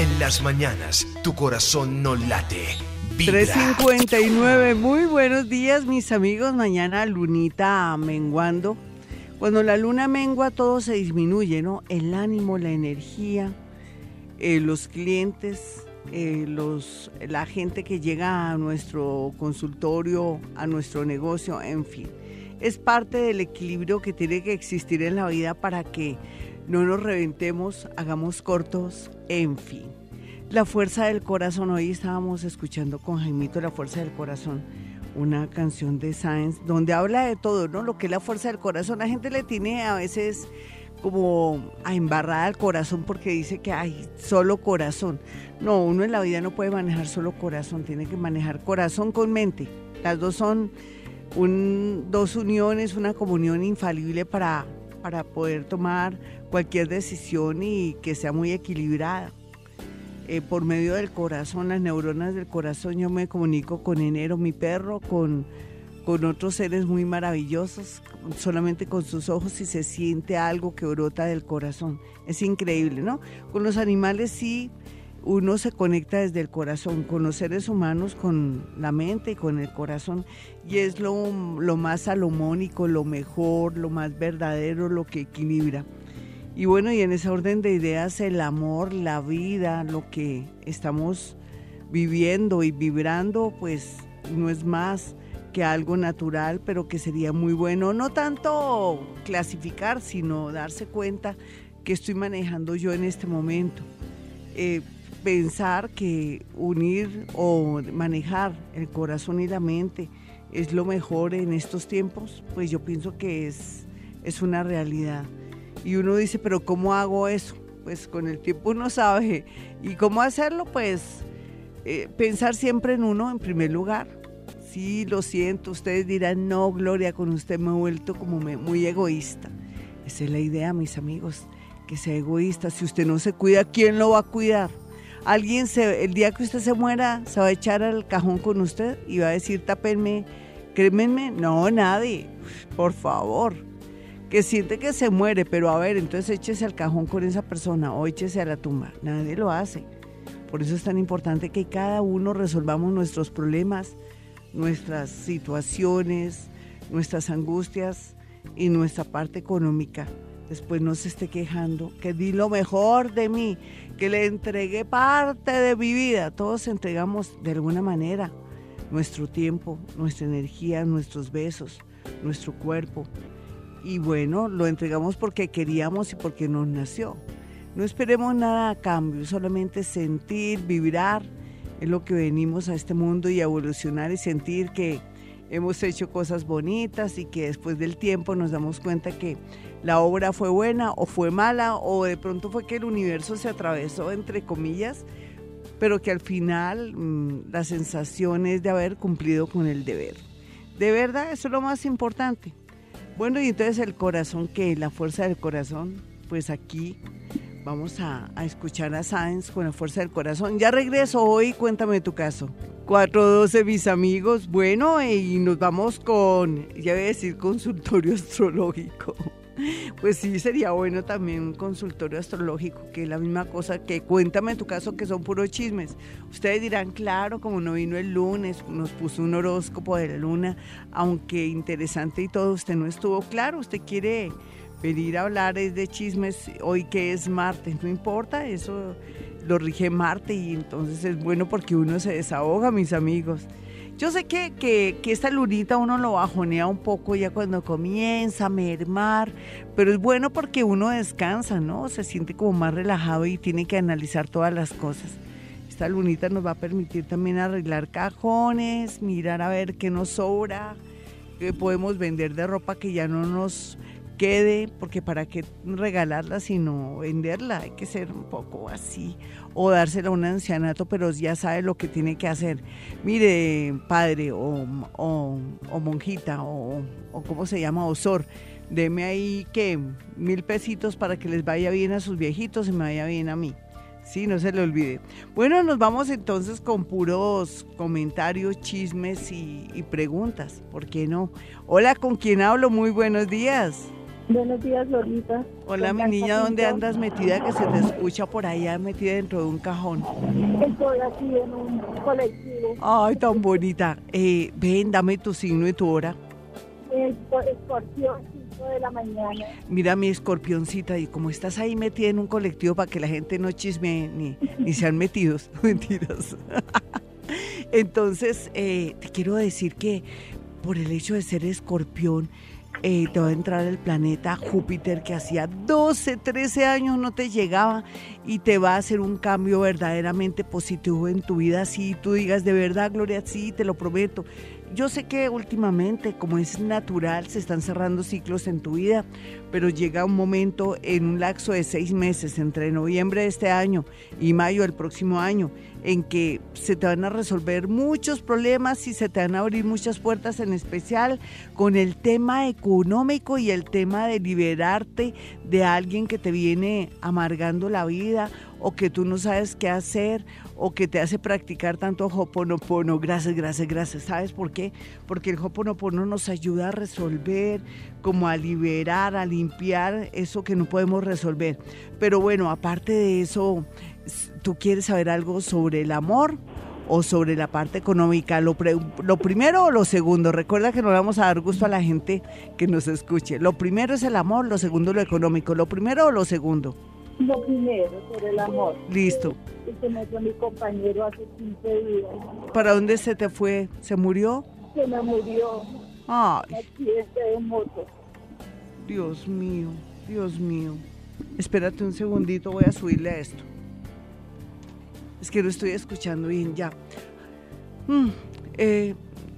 En las mañanas, tu corazón no late. Vibra. 359, muy buenos días mis amigos. Mañana lunita menguando. Cuando la luna mengua todo se disminuye, ¿no? El ánimo, la energía, eh, los clientes, eh, los, la gente que llega a nuestro consultorio, a nuestro negocio, en fin. Es parte del equilibrio que tiene que existir en la vida para que no nos reventemos, hagamos cortos, en fin. La fuerza del corazón, hoy estábamos escuchando con Jaimito La fuerza del corazón, una canción de Science donde habla de todo, ¿no? Lo que es la fuerza del corazón. La gente le tiene a veces como a embarrada el corazón porque dice que hay solo corazón. No, uno en la vida no puede manejar solo corazón, tiene que manejar corazón con mente. Las dos son dos uniones, una comunión infalible para, para poder tomar cualquier decisión y que sea muy equilibrada. Eh, por medio del corazón, las neuronas del corazón, yo me comunico con Enero, mi perro, con, con otros seres muy maravillosos, solamente con sus ojos y se siente algo que brota del corazón. Es increíble, ¿no? Con los animales sí uno se conecta desde el corazón, con los seres humanos, con la mente y con el corazón, y es lo, lo más salomónico, lo mejor, lo más verdadero, lo que equilibra. Y bueno, y en ese orden de ideas, el amor, la vida, lo que estamos viviendo y vibrando, pues no es más que algo natural, pero que sería muy bueno, no tanto clasificar, sino darse cuenta que estoy manejando yo en este momento. Eh, pensar que unir o manejar el corazón y la mente es lo mejor en estos tiempos, pues yo pienso que es, es una realidad. Y uno dice, pero ¿cómo hago eso? Pues con el tiempo uno sabe. ¿Y cómo hacerlo? Pues eh, pensar siempre en uno en primer lugar. Sí, lo siento, ustedes dirán, no, Gloria, con usted me he vuelto como muy egoísta. Esa es la idea, mis amigos, que sea egoísta. Si usted no se cuida, ¿quién lo va a cuidar? alguien se, el día que usted se muera se va a echar al cajón con usted y va a decir tápenme, crémenme, no, nadie, por favor. Que siente que se muere, pero a ver, entonces échese al cajón con esa persona o échese a la tumba. Nadie lo hace. Por eso es tan importante que cada uno resolvamos nuestros problemas, nuestras situaciones, nuestras angustias y nuestra parte económica. Después no se esté quejando, que di lo mejor de mí, que le entregué parte de mi vida. Todos entregamos de alguna manera nuestro tiempo, nuestra energía, nuestros besos, nuestro cuerpo. Y bueno, lo entregamos porque queríamos y porque nos nació. No esperemos nada a cambio, solamente sentir, vibrar en lo que venimos a este mundo y evolucionar y sentir que hemos hecho cosas bonitas y que después del tiempo nos damos cuenta que la obra fue buena o fue mala o de pronto fue que el universo se atravesó entre comillas, pero que al final mm, la sensación es de haber cumplido con el deber. De verdad, eso es lo más importante. Bueno, y entonces el corazón, que la fuerza del corazón, pues aquí vamos a, escuchar a Sáenz con la fuerza del corazón. Ya regreso hoy, cuéntame tu caso. 412, mis amigos. Bueno, y nos vamos con, ya voy a decir, consultorio astrológico. Pues sí, sería bueno también un consultorio astrológico, que es la misma cosa que cuéntame en tu caso que son puros chismes. Ustedes dirán, claro, como no vino el lunes, nos puso un horóscopo de la luna, aunque interesante y todo, usted no estuvo claro, usted quiere venir a hablar de chismes hoy que es martes, no importa, eso lo rige Marte y entonces es bueno porque uno se desahoga, mis amigos. Yo sé que, que, esta lunita uno lo bajonea un poco ya cuando comienza a mermar, pero es bueno porque uno descansa, ¿no? Se siente como más relajado y tiene que analizar todas las cosas. Esta lunita nos va a permitir también arreglar cajones, mirar a ver qué nos sobra, qué podemos vender de ropa que ya no nos quede, porque para qué regalarla sino venderla, hay que ser un poco así, o dársela a un ancianato, pero ya sabe lo que tiene que hacer. Mire, padre o, o, monjita o, o cómo se llama, osor, deme ahí que mil pesitos para que les vaya bien a sus viejitos y me vaya bien a mí. Sí, no se le olvide. Bueno, nos vamos entonces con puros comentarios, chismes y, y preguntas. ¿Por qué no? Hola, ¿con quién hablo? Muy buenos días. Buenos días, Lolita. Hola, mi niña, ¿dónde andas metida que se te escucha por allá metida dentro de un cajón? Estoy aquí en un colectivo. Ay, tan bonita. Eh, ven, dame tu signo y tu hora. Escorpión, 5 de la mañana. Mira mi escorpioncita, y como estás ahí metida en un colectivo para que la gente no chisme ni, ni sean metidos, mentiras. Entonces, eh, te quiero decir que por el hecho de ser escorpión, eh, te va a entrar el planeta Júpiter que hacía 12, 13 años no te llegaba y te va a hacer un cambio verdaderamente positivo en tu vida. Si tú digas de verdad, Gloria, sí, te lo prometo. Yo sé que últimamente, como es natural, se están cerrando ciclos en tu vida, pero llega un momento en un lapso de seis meses, entre noviembre de este año y mayo del próximo año, en que se te van a resolver muchos problemas y se te van a abrir muchas puertas, en especial con el tema económico y el tema de liberarte de alguien que te viene amargando la vida o que tú no sabes qué hacer o que te hace practicar tanto Hoponopono. Gracias, gracias, gracias. ¿Sabes por qué? Porque el Hoponopono nos ayuda a resolver, como a liberar, a limpiar eso que no podemos resolver. Pero bueno, aparte de eso, ¿tú quieres saber algo sobre el amor? o sobre la parte económica, lo, lo, primero o lo segundo. Recuerda que no vamos a dar gusto a la gente que nos escuche. Lo primero es el amor, lo segundo lo económico. ¿Lo primero o lo segundo? Lo primero, sobre el amor. Listo. Se me fue mi compañero hace 15 días. ¿Para dónde se te fue? ¿Se murió? Se me murió. Ay. Accidente de moto. Dios mío, Dios mío. Espérate un segundito, voy a subirle a esto. Es que lo estoy escuchando bien ya. Mm, eh,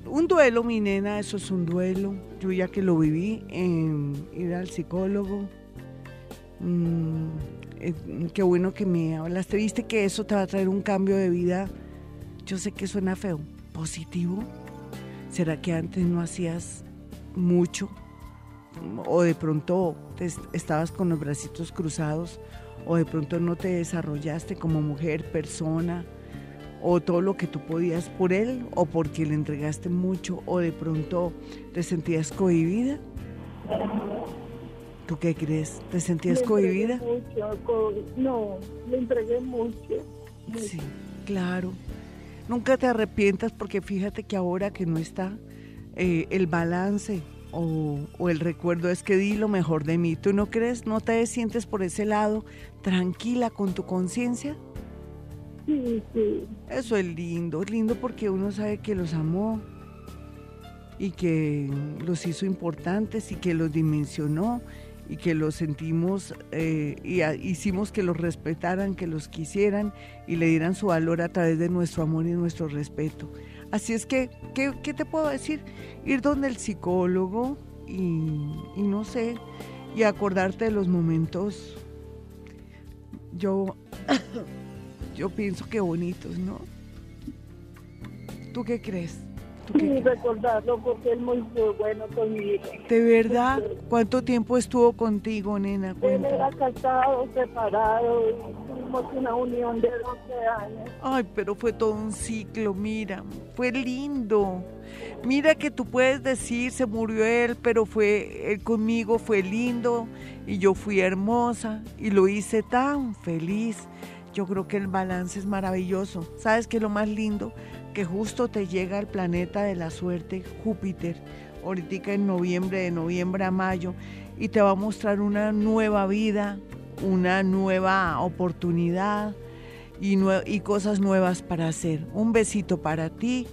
un duelo, mi nena, eso es un duelo. Yo ya que lo viví, en ir al psicólogo. Mm, eh, qué bueno que me hablaste. ¿Viste que eso te va a traer un cambio de vida? Yo sé que suena feo. ¿Positivo? ¿Será que antes no hacías mucho? ¿O de pronto estabas con los bracitos cruzados? ¿O de pronto no te desarrollaste como mujer, persona? ¿O todo lo que tú podías por él? ¿O porque le entregaste mucho? ¿O de pronto te sentías cohibida? ¿Tú qué crees? ¿Te sentías cohibida? Mucho, no, le entregué mucho, Sí, claro. Nunca te arrepientas porque fíjate que ahora que no está eh, el balance o, o, el recuerdo es que di lo mejor de mí. ¿Tú no crees? ¿No te sientes por ese lado tranquila con tu conciencia? Sí, sí. Eso es lindo, es lindo porque uno sabe que los amó y que los hizo importantes y que los dimensionó y que los sentimos eh, y hicimos que los respetaran, que los quisieran y le dieran su valor a través de nuestro amor y nuestro respeto. Así es que, ¿qué, te puedo decir? Ir donde el psicólogo y, no sé, y acordarte de los momentos, yo, yo pienso que bonitos, ¿no? ¿Tú qué crees? Sí, recordarlo porque es muy, bueno conmigo. ¿De verdad? ¿Cuánto tiempo estuvo contigo, nena? Él era casado, separado, tuvimos una unión de 12 años. Ay, pero fue todo un ciclo, mira, fue lindo. Mira que tú puedes decir, se murió él, pero fue él conmigo, fue lindo, y yo fui hermosa, y lo hice tan feliz. Yo creo que el balance es maravilloso. ¿Sabes qué es lo más lindo? Que justo te llega el planeta de la suerte, Júpiter, ahorita en noviembre, de noviembre a mayo, y te va a mostrar una nueva vida, una nueva oportunidad y, cosas nuevas para hacer. Un besito para ti.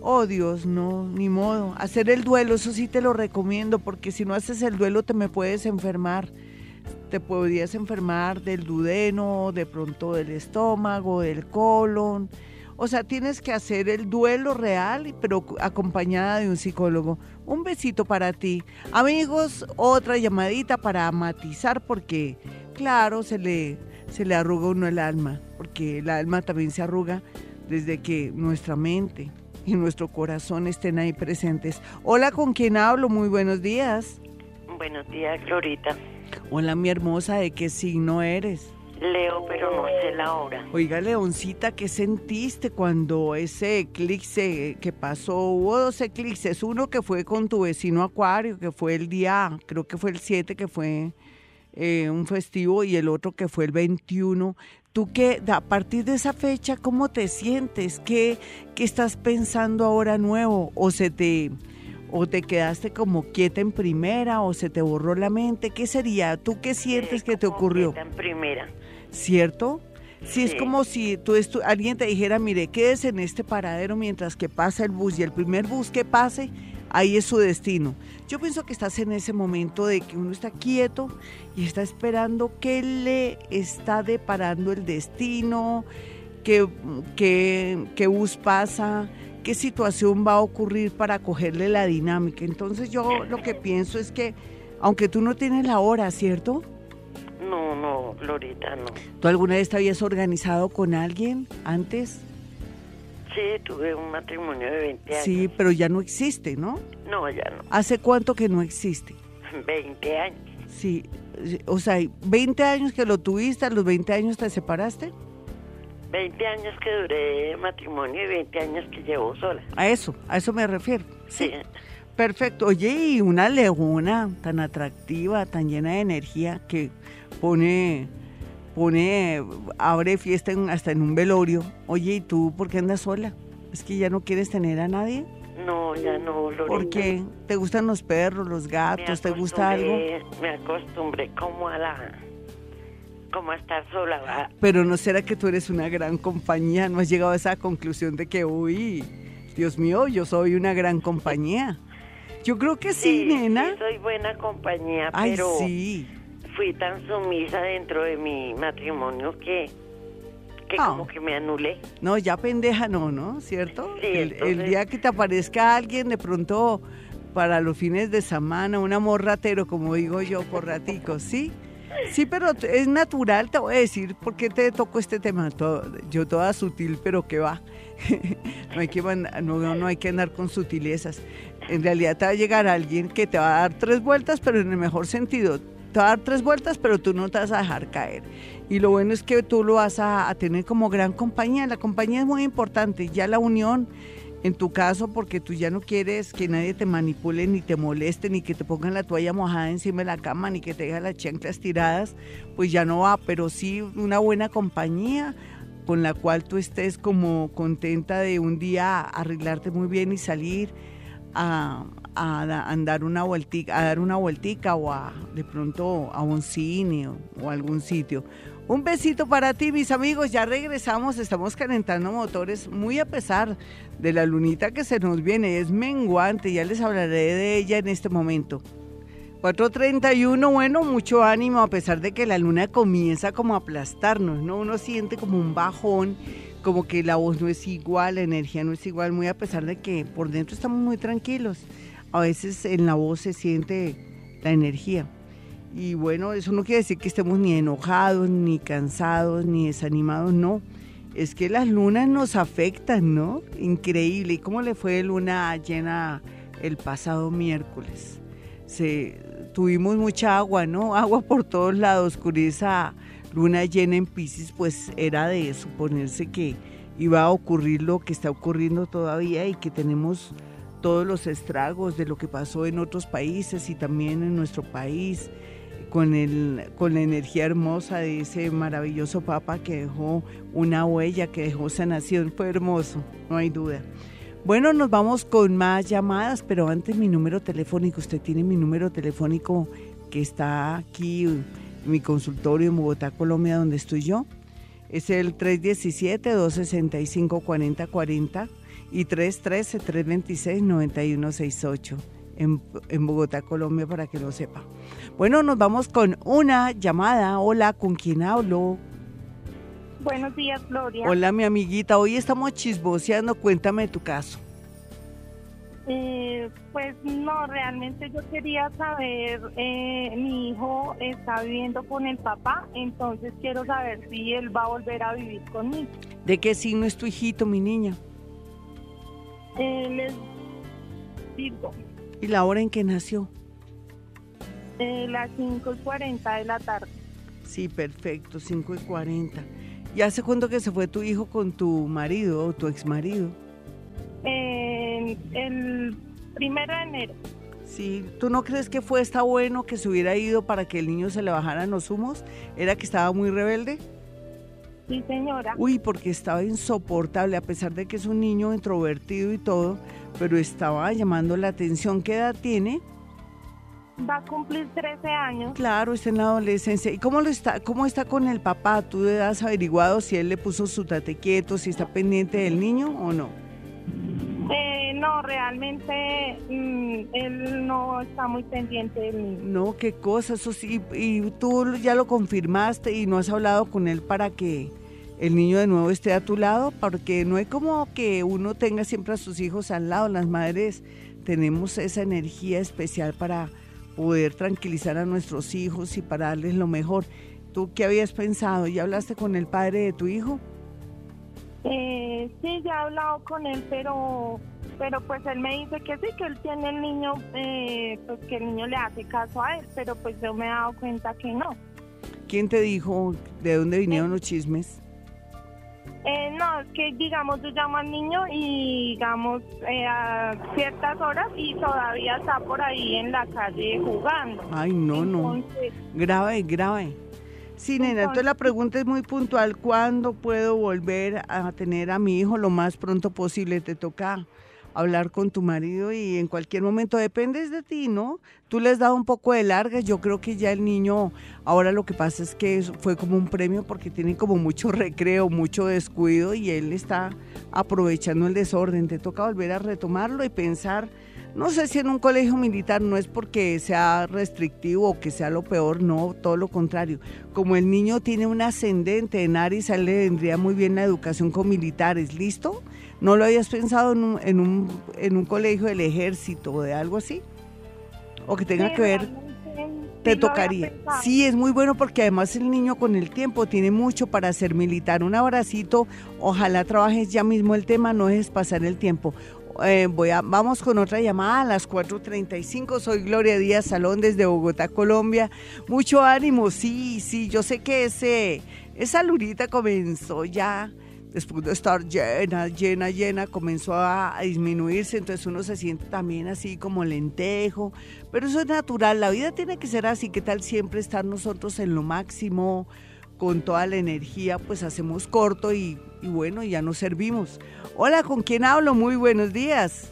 Oh Dios, no, ni modo. Hacer el duelo, eso sí te lo recomiendo, porque si no haces el duelo te me puedes enfermar. Te podrías enfermar del dudeno, de pronto del estómago, del colon o sea, tienes que hacer el duelo real, pero acompañada de un psicólogo. Un besito para ti. Amigos, otra llamadita para matizar porque, claro, se le, se le arruga uno el alma, porque el alma también se arruga desde que nuestra mente y nuestro corazón estén ahí presentes. Hola, ¿con quién hablo? Muy buenos días. Buenos días, Florita. Hola, mi hermosa, ¿de qué signo eres? Leo, pero no sé la hora. Oiga, Leoncita, ¿qué sentiste cuando ese eclipse que pasó? Hubo dos eclipses, uno que fue con tu vecino Acuario, que fue el día, creo que fue el 7, que fue eh, un festivo, y el otro que fue el 21. ¿Tú qué, a partir de esa fecha, cómo te sientes? ¿Qué, qué estás pensando ahora nuevo? ¿O se te o te quedaste como quieta en primera o se te borró la mente? ¿Qué sería? ¿Tú qué sientes que te ocurrió? en primera. ¿Cierto? Si es como si tú alguien te dijera, mire, quédese en este paradero mientras que pasa el bus y el primer bus que pase, ahí es su destino. Yo pienso que estás en ese momento de que uno está quieto y está esperando qué le está deparando el destino, qué, qué, qué bus pasa, qué situación va a ocurrir para cogerle la dinámica. Entonces yo lo que pienso es que, aunque tú no tienes la hora, ¿cierto? No, no, Lorita, no. ¿Tú alguna vez te habías organizado con alguien antes? Sí, tuve un matrimonio de 20 años. Sí, pero ya no existe, ¿no? No, ya no. ¿Hace cuánto que no existe? 20 años. Sí, o sea, 20 años que lo tuviste, a los 20 años te separaste. 20 años que duré matrimonio y 20 años que llevo sola. A eso, a eso me refiero. Sí. Perfecto. Oye, y una leona tan atractiva, tan llena de energía que pone, pone, abre fiesta hasta en un velorio. Oye, ¿y tú por qué andas sola? ¿Es que ya no quieres tener a nadie? No, ya no, Lorena. ¿Por qué? ¿Te gustan los perros, los gatos? ¿Te gusta algo? Me acostumbré como a la como estar sola. Pero no será que tú eres una gran compañía, no has llegado a esa conclusión de que, uy, Dios mío, yo soy una gran compañía. Yo creo que sí, nena. Sí, soy buena compañía, Ay, pero sí. Fui tan sumisa dentro de mi matrimonio que, que Ah. como que me anulé. No, ya pendeja no, ¿no? ¿Cierto? Sí, el, el día que te aparezca alguien, de pronto, para los fines de semana, un amor ratero, como digo yo, por raticos, ¿sí? Sí, pero es natural, te voy a decir, ¿por qué te toco este tema? Todo- yo toda sutil, pero que va. no, hay que manda- no, no, no hay que andar con sutilezas. En realidad te va a llegar alguien que te va a dar tres vueltas, pero en el mejor sentido. Te va a dar tres vueltas, pero tú no te vas a dejar caer. Y lo bueno es que tú lo vas a, a tener como gran compañía. La compañía es muy importante. Ya la unión, en tu caso, porque tú ya no quieres que nadie te manipule, ni te moleste, ni que te pongan la toalla mojada encima de la cama, ni que te dejen las chanclas tiradas, pues ya no va. Pero sí una buena compañía con la cual tú estés como contenta de un día arreglarte muy bien y salir a, a da- andar una vueltica, a dar una vueltica o a de pronto a un cine o, o algún sitio. Un besito para ti, mis amigos. Ya regresamos, estamos calentando motores muy a pesar de la lunita que se nos viene. Es menguante, ya les hablaré de ella en este momento. 431, bueno, mucho ánimo a pesar de que la luna comienza como a aplastarnos, ¿no? Uno siente como un bajón, como que la voz no es igual, la energía no es igual, muy a pesar de que por dentro estamos muy tranquilos. A veces en la voz se siente la energía. Y bueno, eso no quiere decir que estemos ni enojados, ni cansados, ni desanimados, no. Es que las lunas nos afectan, ¿no? Increíble. ¿Y cómo le fue luna llena el pasado miércoles? Se, tuvimos mucha agua, ¿no? Agua por todos lados. Con esa luna llena en Pisces, pues era de suponerse que iba a ocurrir lo que está ocurriendo todavía y que tenemos todos los estragos de lo que pasó en otros países y también en nuestro país con, el, con la energía hermosa de ese maravilloso Papa que dejó una huella, que dejó sanación. Fue hermoso, no hay duda. Bueno, nos vamos con más llamadas, pero antes mi número telefónico, usted tiene mi número telefónico que está aquí en mi consultorio en Bogotá, Colombia, donde estoy yo. Es el 317-265-4040 y 313-326-9168 en, en Bogotá, Colombia, para que lo sepa. Bueno, nos vamos con una llamada. Hola, ¿con quién hablo? Buenos días, Gloria. Hola, mi amiguita. Hoy estamos chisboseando. Cuéntame tu caso. Eh, pues no, realmente yo quería saber, eh, mi hijo está viviendo con el papá, entonces quiero saber si él va a volver a vivir conmigo. ¿De qué signo es tu hijito, mi niña? Él es Virgo, ¿Y la hora en que nació? eh, las 5 y 40 de la tarde. Sí, perfecto, 5 y 40. ¿Y hace cuánto que se fue tu hijo con tu marido o tu ex marido? Eh, el primero de enero. Sí, ¿tú no crees que fue esta bueno que se hubiera ido para que el niño se le bajaran los humos? ¿Era que estaba muy rebelde? Sí, señora. Uy, porque estaba insoportable, a pesar de que es un niño introvertido y todo, pero estaba llamando la atención. ¿Qué edad tiene? Va a cumplir 13 años. Claro, está en la adolescencia. ¿Y cómo, lo está, cómo está con el papá? ¿Tú has averiguado si él le puso su tate quieto, si está pendiente del niño o no? Eh, no, realmente mm, él no está muy pendiente del niño. No, qué cosa, eso sí. Y tú ya lo confirmaste y no has hablado con él para que el niño de nuevo esté a tu lado, porque no es como que uno tenga siempre a sus hijos al lado. Las madres tenemos esa energía especial para poder tranquilizar a nuestros hijos y para darles lo mejor. ¿Tú qué habías pensado? ¿Ya hablaste con el padre de tu hijo? Eh, sí, ya he hablado con él, pero pero pues él me dice que sí, que él tiene el niño, eh, pues que el niño le hace caso a él, pero pues yo me he dado cuenta que no. ¿Quién te dijo de dónde vinieron los chismes? Eh, no, es que digamos yo llamo al niño y digamos eh, a ciertas horas y todavía está por ahí en la calle jugando. Ay, no, no. Grave, grave. Sí, nena, entonces la pregunta es muy puntual. ¿Cuándo puedo volver a tener a mi hijo lo más pronto posible? Te toca hablar con tu marido y en cualquier momento dependes de ti, ¿no? Tú le has dado un poco de larga, yo creo que ya el niño, ahora lo que pasa es que fue como un premio porque tiene como mucho recreo, mucho descuido y él está aprovechando el desorden. Te toca volver a retomarlo y pensar, no sé si en un colegio militar no es porque sea restrictivo o que sea lo peor, no, todo lo contrario. Como el niño tiene un ascendente en Aries, a él le vendría muy bien la educación con militares, ¿listo? ¿No lo habías pensado en un, en un, en un colegio del ejército o de algo así? O que tenga sí, que ver, te sí tocaría. Sí, es muy bueno porque además el niño con el tiempo tiene mucho para ser militar. Un abracito, ojalá trabajes ya mismo el tema, no dejes pasar el tiempo. Eh, voy a, vamos con otra llamada a las 4.35. Soy Gloria Díaz Salón desde Bogotá, Colombia. Mucho ánimo, sí, sí, yo sé que ese, esa lurita comenzó ya después de estar llena, llena, llena, comenzó a, a disminuirse, entonces uno se siente también así como lentejo, pero eso es natural, la vida tiene que ser así, ¿qué tal siempre estar nosotros en lo máximo, con toda la energía, pues hacemos corto y, y bueno, ya nos servimos. Hola, ¿con quién hablo? Muy buenos días.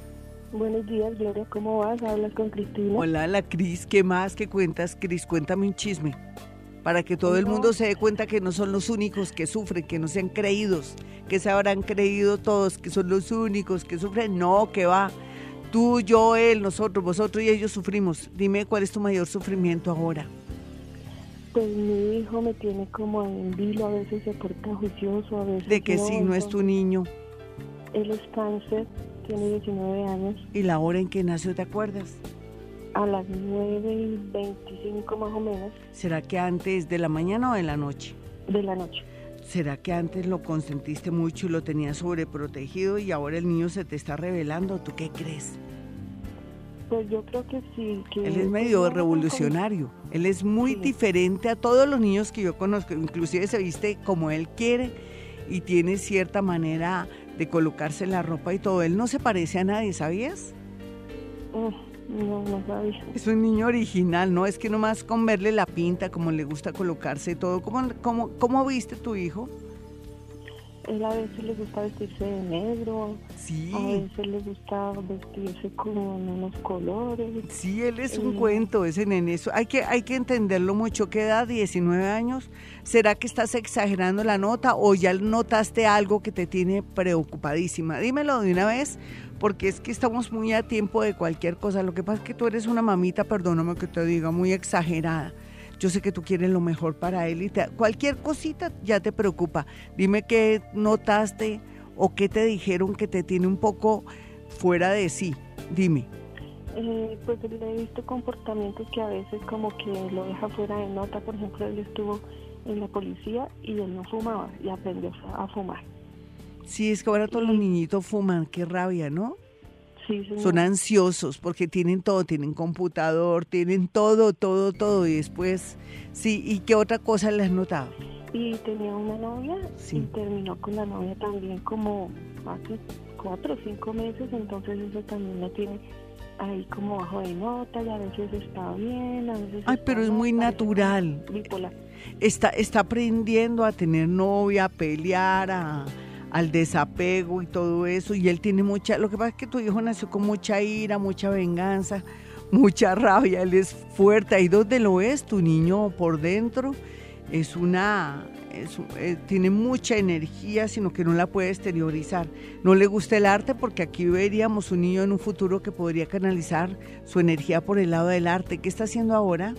Buenos días, Gloria, ¿cómo vas? Hablas con Cristina. Hola, la Cris, ¿qué más que cuentas, Cris? Cuéntame un chisme. Para que todo el mundo se dé cuenta que no son los únicos que sufren, que no sean creídos, que se habrán creído todos, que son los únicos que sufren. No, que va. Tú, yo, él, nosotros, vosotros y ellos sufrimos. Dime cuál es tu mayor sufrimiento ahora. Pues mi hijo me tiene como en vilo, a veces se porta juicioso, a veces ¿De qué no, signo es tu niño? Él es cáncer, tiene 19 años, ¿Y la hora en que nació, te acuerdas? a las 9 y 25 más o menos ¿Será que antes de la mañana o de la noche? de la noche. ¿Será que antes lo consentiste mucho y lo tenías sobreprotegido y ahora el niño se te está revelando? ¿Tú qué crees? Pues yo creo que sí. Que Él es pues, medio revolucionario. Él es muy Sí. diferente a todos los niños que yo conozco. Inclusive se viste como él quiere y tiene cierta manera de colocarse la ropa y todo. Él no se parece a nadie, ¿sabías? No, no sabía. Es un niño original, ¿no? Es que nomás con verle la pinta, como le gusta colocarse y todo. ¿Cómo, cómo, cómo viste tu hijo? Él a veces le gusta vestirse de negro, Sí. a veces le gusta vestirse con unos colores. Sí, él es un Mm. cuento, ese nene. Eso hay que, hay que entenderlo mucho. ¿Qué edad? ¿19 años? ¿Será que estás exagerando la nota o ya notaste algo que te tiene preocupadísima? Dímelo de una vez, porque es que estamos muy a tiempo de cualquier cosa. Lo que pasa es que tú eres una mamita, perdóname que te diga, muy exagerada. Yo sé que tú quieres lo mejor para él y te- cualquier cosita ya te preocupa. Dime qué notaste o qué te dijeron que te tiene un poco fuera de sí. Dime. Eh, pues le he visto comportamientos que a veces como que lo deja fuera de nota. Por ejemplo, él estuvo en la policía y él no fumaba y aprendió a fumar. Sí, es que ahora todos los niñitos fuman, qué rabia, ¿no? Sí. Son ansiosos porque tienen todo, tienen computador, tienen todo, todo, todo. Y después, sí, ¿y qué otra cosa le has notado? Y tenía una novia Sí. y terminó con la novia también como hace cuatro o cinco meses, entonces eso también lo tiene ahí como bajo de nota y a veces está bien, a veces Ay, pero es muy natural. bipolar. Está, está aprendiendo a tener novia, a pelear, a- al desapego y todo eso. Y él tiene mucha, lo que pasa es que tu hijo nació con mucha ira, mucha venganza, mucha rabia. Él es fuerte. Ahí donde lo es, tu niño por dentro es una, es eh, tiene mucha energía, sino que no la puede exteriorizar. No le gusta el arte porque aquí veríamos un niño en un futuro que podría canalizar su energía por el lado del arte. ¿Qué está haciendo ahora?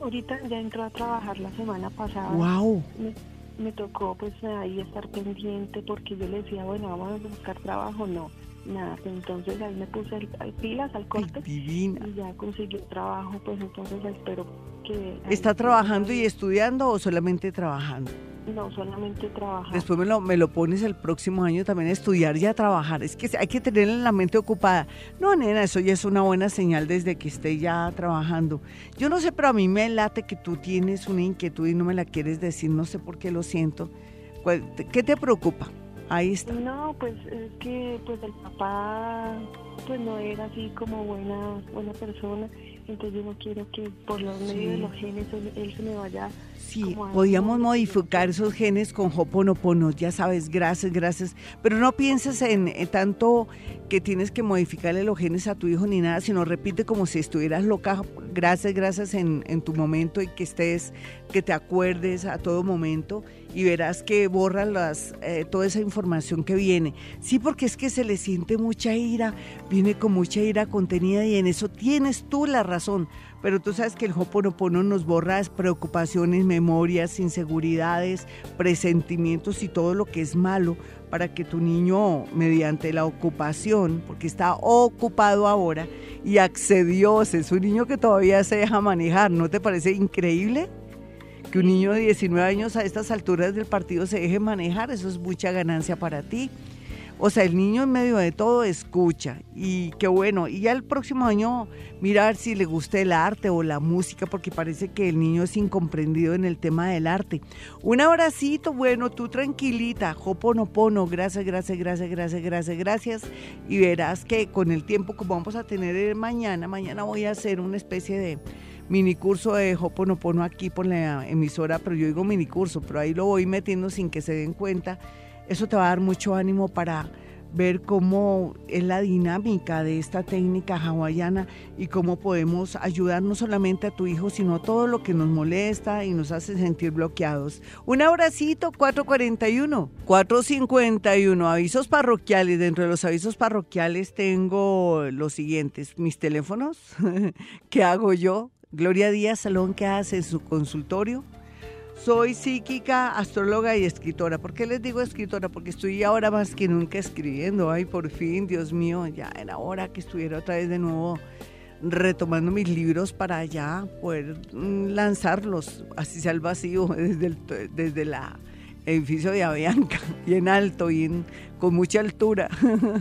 Ahorita ya entró a trabajar la semana pasada. ¡Wow! Me, me tocó pues ahí estar pendiente porque yo le decía, bueno, vamos a buscar trabajo, no, nada, pues, entonces ahí me puse al, al pilas, al Ay, corte divina. y ya consiguió trabajo, pues entonces espero que... ¿Está trabajando y estudiando o solamente trabajando? No, solamente trabajar. Después me lo, me lo pones el próximo año también a estudiar y a trabajar. Es que hay que tener la mente ocupada. No, nena, eso ya es una buena señal desde que esté ya trabajando. Yo no sé, pero a mí me late que tú tienes una inquietud y no me la quieres decir. No sé por qué lo siento. ¿Cuál- ¿Qué te preocupa? Ahí está. No, pues es que pues el papá pues no era así como buena buena persona, entonces yo no quiero que por los medios de los genes él, él se me vaya Sí, podíamos modificar esos genes con Hoponopono, ya sabes, gracias, gracias. Pero no pienses en, en tanto que tienes que modificarle los genes a tu hijo ni nada, sino repite como si estuvieras loca, gracias, gracias en, en tu momento y que estés, que te acuerdes a todo momento y verás que borra las, eh, toda esa información que viene. Sí, porque es que se le siente mucha ira, viene con mucha ira contenida y en eso tienes tú la razón. Pero tú sabes que el Hoponopono nos borra preocupaciones, memorias, inseguridades, presentimientos y todo lo que es malo para que tu niño, mediante la ocupación, porque está ocupado ahora y accedió, es un niño que todavía se deja manejar, ¿no te parece increíble? Que un niño de 19 años a estas alturas del partido se deje manejar, eso es mucha ganancia para ti. O sea, el niño en medio de todo escucha y qué bueno. Y ya el próximo año mirar si le gusta el arte o la música, porque parece que el niño es incomprendido en el tema del arte. Un abracito, bueno, tú tranquilita, Hoponopono, gracias, gracias, gracias, gracias, gracias, gracias. Y verás que con el tiempo, como vamos a tener el mañana, mañana voy a hacer una especie de mini curso de Hoponopono aquí por la emisora, pero yo digo mini curso, pero ahí lo voy metiendo sin que se den cuenta. Eso te va a dar mucho ánimo para ver cómo es la dinámica de esta técnica hawaiana y cómo podemos ayudar no solamente a tu hijo, sino a todo lo que nos molesta y nos hace sentir bloqueados. Un abracito, 441, 451, avisos parroquiales. Dentro de los avisos parroquiales tengo los siguientes, mis teléfonos, ¿qué hago yo? Gloria Díaz Salón, ¿qué hace en su consultorio? Soy psíquica, astróloga y escritora. ¿Por qué les digo escritora? Porque estoy ahora más que nunca escribiendo. Ay, por fin, Dios mío, ya era hora que estuviera otra vez de nuevo retomando mis libros para ya poder mm, lanzarlos, así sea al vacío, desde el desde la edificio de Avianca, bien alto, bien, con mucha altura.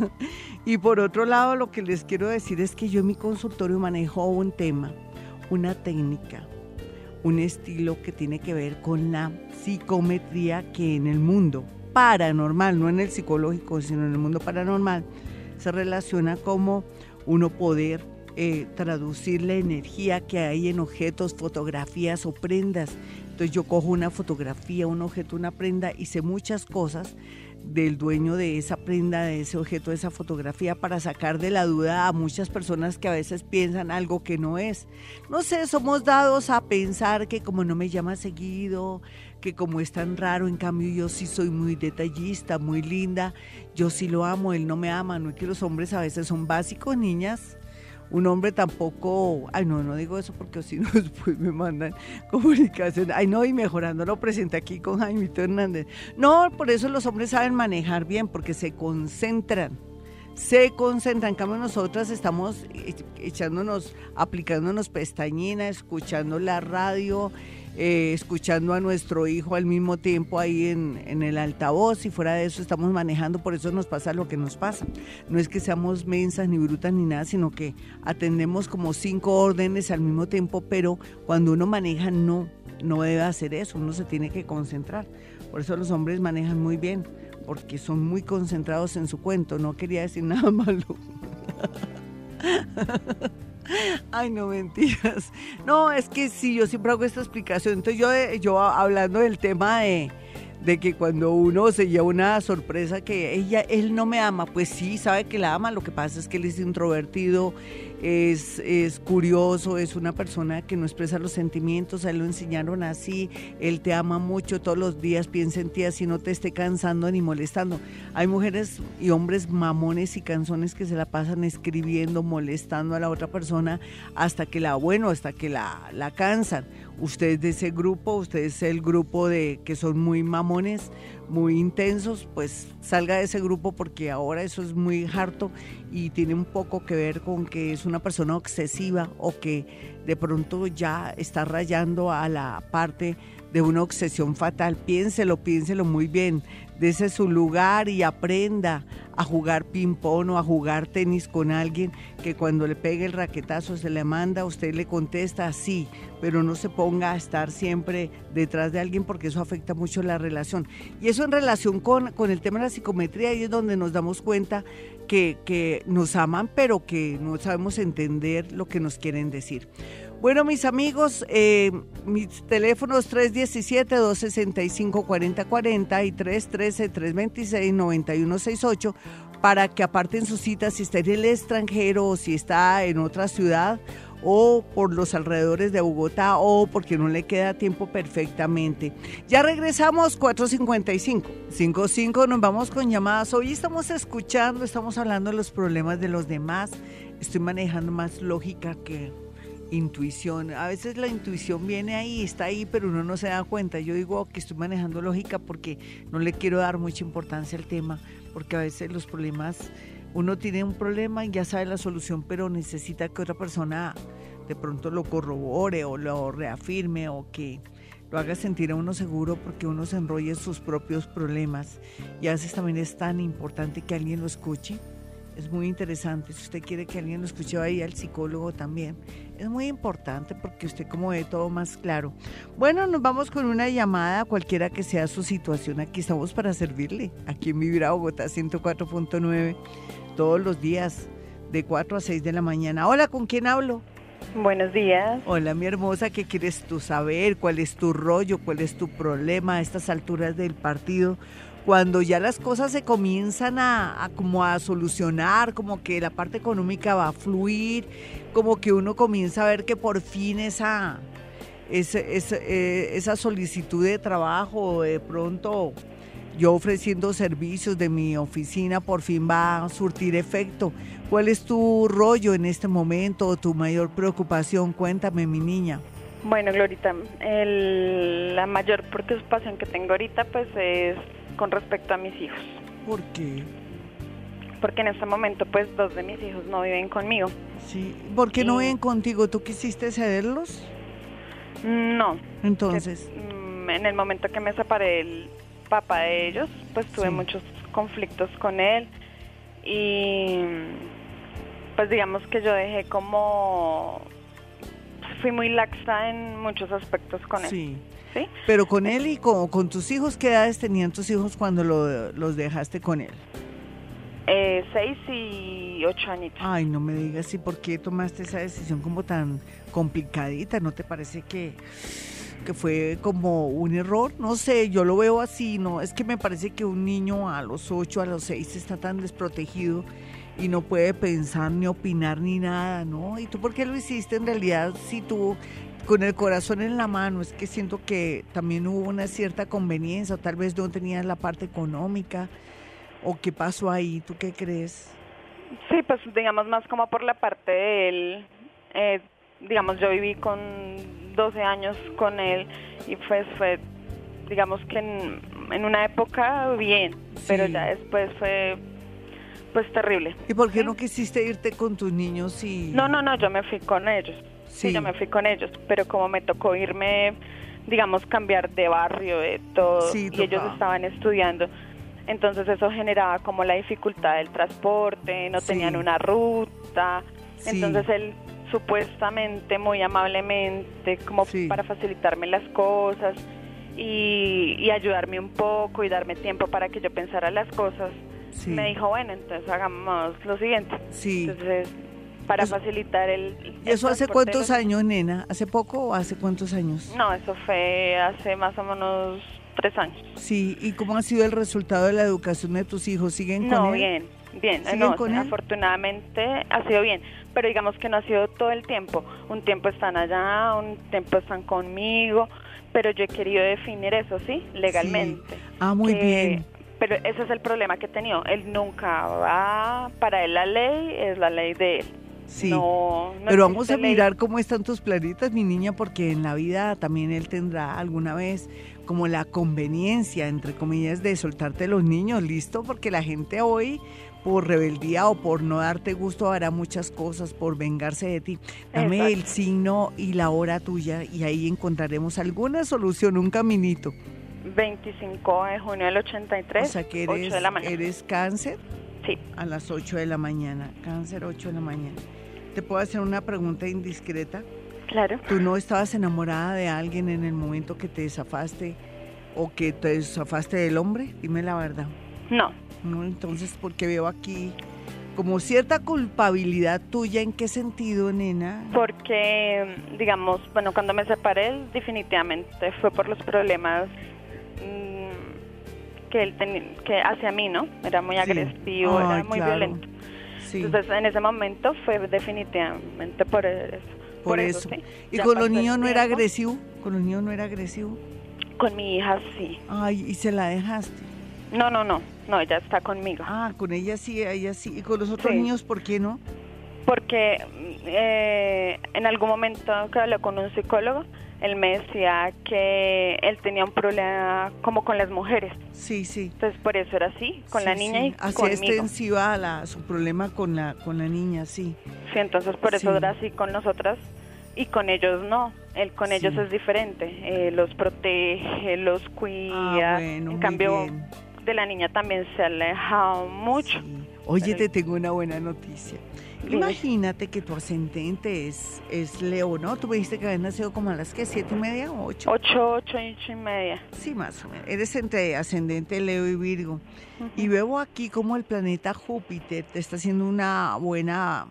y por otro lado, lo que les quiero decir es que yo en mi consultorio manejo un tema, una técnica, un estilo que tiene que ver con la psicometría que en el mundo paranormal, no en el psicológico, sino en el mundo paranormal, se relaciona como uno poder eh, traducir la energía que hay en objetos, fotografías o prendas. Entonces yo cojo una fotografía, un objeto, una prenda y sé muchas cosas del dueño de esa prenda, de ese objeto, de esa fotografía, para sacar de la duda a muchas personas que a veces piensan algo que no es. No sé, somos dados a pensar que como no me llama seguido, que como es tan raro, en cambio yo sí soy muy detallista, muy linda, yo sí lo amo, él no me ama, no es que los hombres a veces son básicos, niñas. Un hombre tampoco, ay no, no digo eso porque si no después me mandan comunicación, ay no, y mejorando lo presenté aquí con Jaimito Hernández. No, por eso los hombres saben manejar bien, porque se concentran, se concentran. En cambio nosotras estamos echándonos, aplicándonos pestañina, escuchando la radio, eh, escuchando a nuestro hijo al mismo tiempo ahí en, en, el altavoz y fuera de eso estamos manejando, por eso nos pasa lo que nos pasa. No es que seamos mensas ni brutas ni nada, sino que atendemos como cinco órdenes al mismo tiempo, pero cuando uno maneja no, no debe hacer eso, uno se tiene que concentrar. Por eso los hombres manejan muy bien, porque son muy concentrados en su cuento, no quería decir nada malo. Ay, no mentiras. No, es que sí, yo siempre hago esta explicación. Entonces yo, yo hablando del tema de, de que cuando uno se lleva una sorpresa que ella, él no me ama, pues sí, sabe que la ama, lo que pasa es que él es introvertido, es, es curioso, es una persona que no expresa los sentimientos, a él lo enseñaron así, él te ama mucho todos los días, piensa en ti así no te esté cansando ni molestando. Hay mujeres y hombres mamones y canzones que se la pasan escribiendo, molestando a la otra persona hasta que la, bueno, hasta que la, la cansan. Usted es de ese grupo, usted es el grupo de que son muy mamones, muy intensos, pues salga de ese grupo porque ahora eso es muy harto y tiene un poco que ver con que es una persona obsesiva o que de pronto ya está rayando a la parte de una obsesión fatal. Piénselo, piénselo muy bien. Dese su lugar y aprenda a jugar ping-pong o a jugar tenis con alguien que cuando le pegue el raquetazo se le manda, usted le contesta sí, pero no se ponga a estar siempre detrás de alguien porque eso afecta mucho la relación. Y eso en relación con, con el tema de la psicometría, ahí es donde nos damos cuenta que, que nos aman, pero que no sabemos entender lo que nos quieren decir. Bueno, mis amigos, eh, mis teléfonos 317-265-4040 y 313-326-9168 para que aparten sus citas si está en el extranjero o si está en otra ciudad o por los alrededores de Bogotá o porque no le queda tiempo perfectamente. Ya regresamos 455. 55 nos vamos con llamadas. Hoy estamos escuchando, estamos hablando de los problemas de los demás. Estoy manejando más lógica que intuición. A veces la intuición viene ahí, está ahí, pero uno no se da cuenta. Yo digo que estoy manejando lógica porque no le quiero dar mucha importancia al tema, porque a veces los problemas, uno tiene un problema y ya sabe la solución, pero necesita que otra persona de pronto lo corrobore o lo reafirme o que lo haga sentir a uno seguro porque uno se enrolla en sus propios problemas. Y a veces también es tan importante que alguien lo escuche. Es muy interesante. Si usted quiere que alguien lo escuche, ahí al psicólogo también es muy importante porque usted como ve todo más claro. Bueno, nos vamos con una llamada, cualquiera que sea su situación. Aquí estamos para servirle. Aquí en Vibra Bogotá 104.9, todos los días, de 4 a 6 de la mañana. Hola, ¿con quién hablo? Buenos días. Hola, mi hermosa, ¿qué quieres tú saber? ¿Cuál es tu rollo? ¿Cuál es tu problema a estas alturas del partido? cuando ya las cosas se comienzan a, como a solucionar, como que la parte económica va a fluir, como que uno comienza a ver que por fin esa, esa, eh, esa, solicitud de trabajo, de pronto yo ofreciendo servicios de mi oficina, por fin va a surtir efecto. ¿Cuál es tu rollo en este momento tu mayor preocupación? Cuéntame, mi niña. Bueno, Glorita, la mayor preocupación que tengo ahorita pues es con respecto a mis hijos. ¿Por qué? Porque en este momento, pues, dos de mis hijos no viven conmigo. Sí. ¿Por qué no viven contigo? ¿Tú quisiste cederlos? No. Entonces. Mm, en el momento que me separé papá de ellos, pues tuve muchos conflictos con él y pues digamos que yo dejé como fui muy laxa en muchos aspectos con él. Sí. Pero con él y con, con tus hijos, ¿qué edades tenían tus hijos cuando los dejaste con él? Eh, seis y ocho añitos. Ay, no me digas, ¿y por qué tomaste esa decisión como tan complicadita? ¿No te parece que, que fue como un error? No sé, yo lo veo así, ¿no? Es que me parece que un niño a los ocho, a los seis está tan desprotegido y no puede pensar ni opinar ni nada, ¿no? ¿Y tú por qué lo hiciste en realidad si tú con el corazón en la mano, es que siento que también hubo una cierta conveniencia, o tal vez no tenías la parte económica, o qué pasó ahí, ¿tú qué crees? Sí, pues digamos más como por la parte de él, eh, digamos yo viví con 12 años con él y pues fue, digamos que en, una época bien, pero ya después fue pues terrible. ¿Y por qué no quisiste irte con tus niños y...? No, no, no, yo me fui con ellos. Sí. yo me fui con ellos, pero como me tocó irme digamos, cambiar de barrio, de todo, y ellos estaban estudiando. Entonces eso generaba como la dificultad del transporte, no tenían una ruta. Sí. Entonces él supuestamente, muy amablemente, como Sí. para facilitarme las cosas y, y ayudarme un poco y darme tiempo para que yo pensara las cosas, Sí. me dijo, bueno, entonces hagamos lo siguiente. Sí. Entonces, para Eso- facilitar el... ¿Y eso hace cuántos los- años, nena? ¿Hace poco o hace cuántos años? No, eso fue hace más o menos tres años. Sí, ¿y cómo ha sido el resultado de la educación de tus hijos? ¿Siguen con él? bien, bien. ¿Siguen No, con él? afortunadamente ha sido bien, pero digamos que no ha sido todo el tiempo. Un tiempo están allá, un tiempo están conmigo, pero yo he querido definir eso, ¿sí? Legalmente. Ah, muy Que- bien. Pero ese es el problema que he tenido. Él nunca va, para él la ley es la ley de él. Sí. No, no Pero vamos a ley. mirar cómo están tus planitas, mi niña, porque en la vida también él tendrá alguna vez como la conveniencia, entre comillas, de soltarte los niños, ¿listo? Porque la gente hoy, por rebeldía o por no darte gusto, hará muchas cosas por vengarse de ti. Dame Exacto. el signo y la hora tuya y ahí encontraremos alguna solución, un caminito. 25 de junio del 83, o sea que 8 eres, de la mañana. eres cáncer Sí, a las 8 de la mañana. Cáncer 8 de la mañana. ¿Te puedo hacer una pregunta indiscreta? claro. ¿Tú no estabas enamorada de alguien en el momento que te desafaste o que te desafaste del hombre? Dime la verdad. No, ¿No? Entonces, porque veo aquí como cierta culpabilidad tuya, ¿en qué sentido, nena? porque, digamos, bueno, cuando me separé, definitivamente fue por los problemas mm, que él tenía, que hacia mí, ¿no? Era muy Sí. agresivo, Ay, era muy claro. violento. Sí, Entonces, en ese momento fue definitivamente por eso. por eso. sí. ¿Y Ya con los niños no era agresivo? ¿Con los niños no era agresivo? Con mi hija sí. Ay, ¿y se la dejaste? No, no, no, no, ella está conmigo. Ah, con ella sí, ella sí. ¿Y con los otros Sí. niños por qué no? Porque eh, en algún momento que hablé con un psicólogo, él me decía que él tenía un problema como con las mujeres. Sí, sí. Entonces, por eso era así, con la Sí, niña sí. y Así conmigo. extensiva la, su problema con la, con la niña, sí. Sí, entonces por eso Sí. era así con nosotras y con ellos no. Él con ellos es diferente. Eh, los protege, los cuida. Ah, bueno, en cambio, bien. De la niña también se ha alejado mucho. Sí. Oye, te tengo una buena noticia. Dime. Imagínate que tu ascendente es, es Leo, ¿no? Tú me dijiste que habías nacido como a las que siete y media o ocho. Ocho, ocho, ocho y media. Sí, más o menos. Eres entre ascendente Leo y Virgo. Y veo aquí como el planeta Júpiter te está haciendo una buena,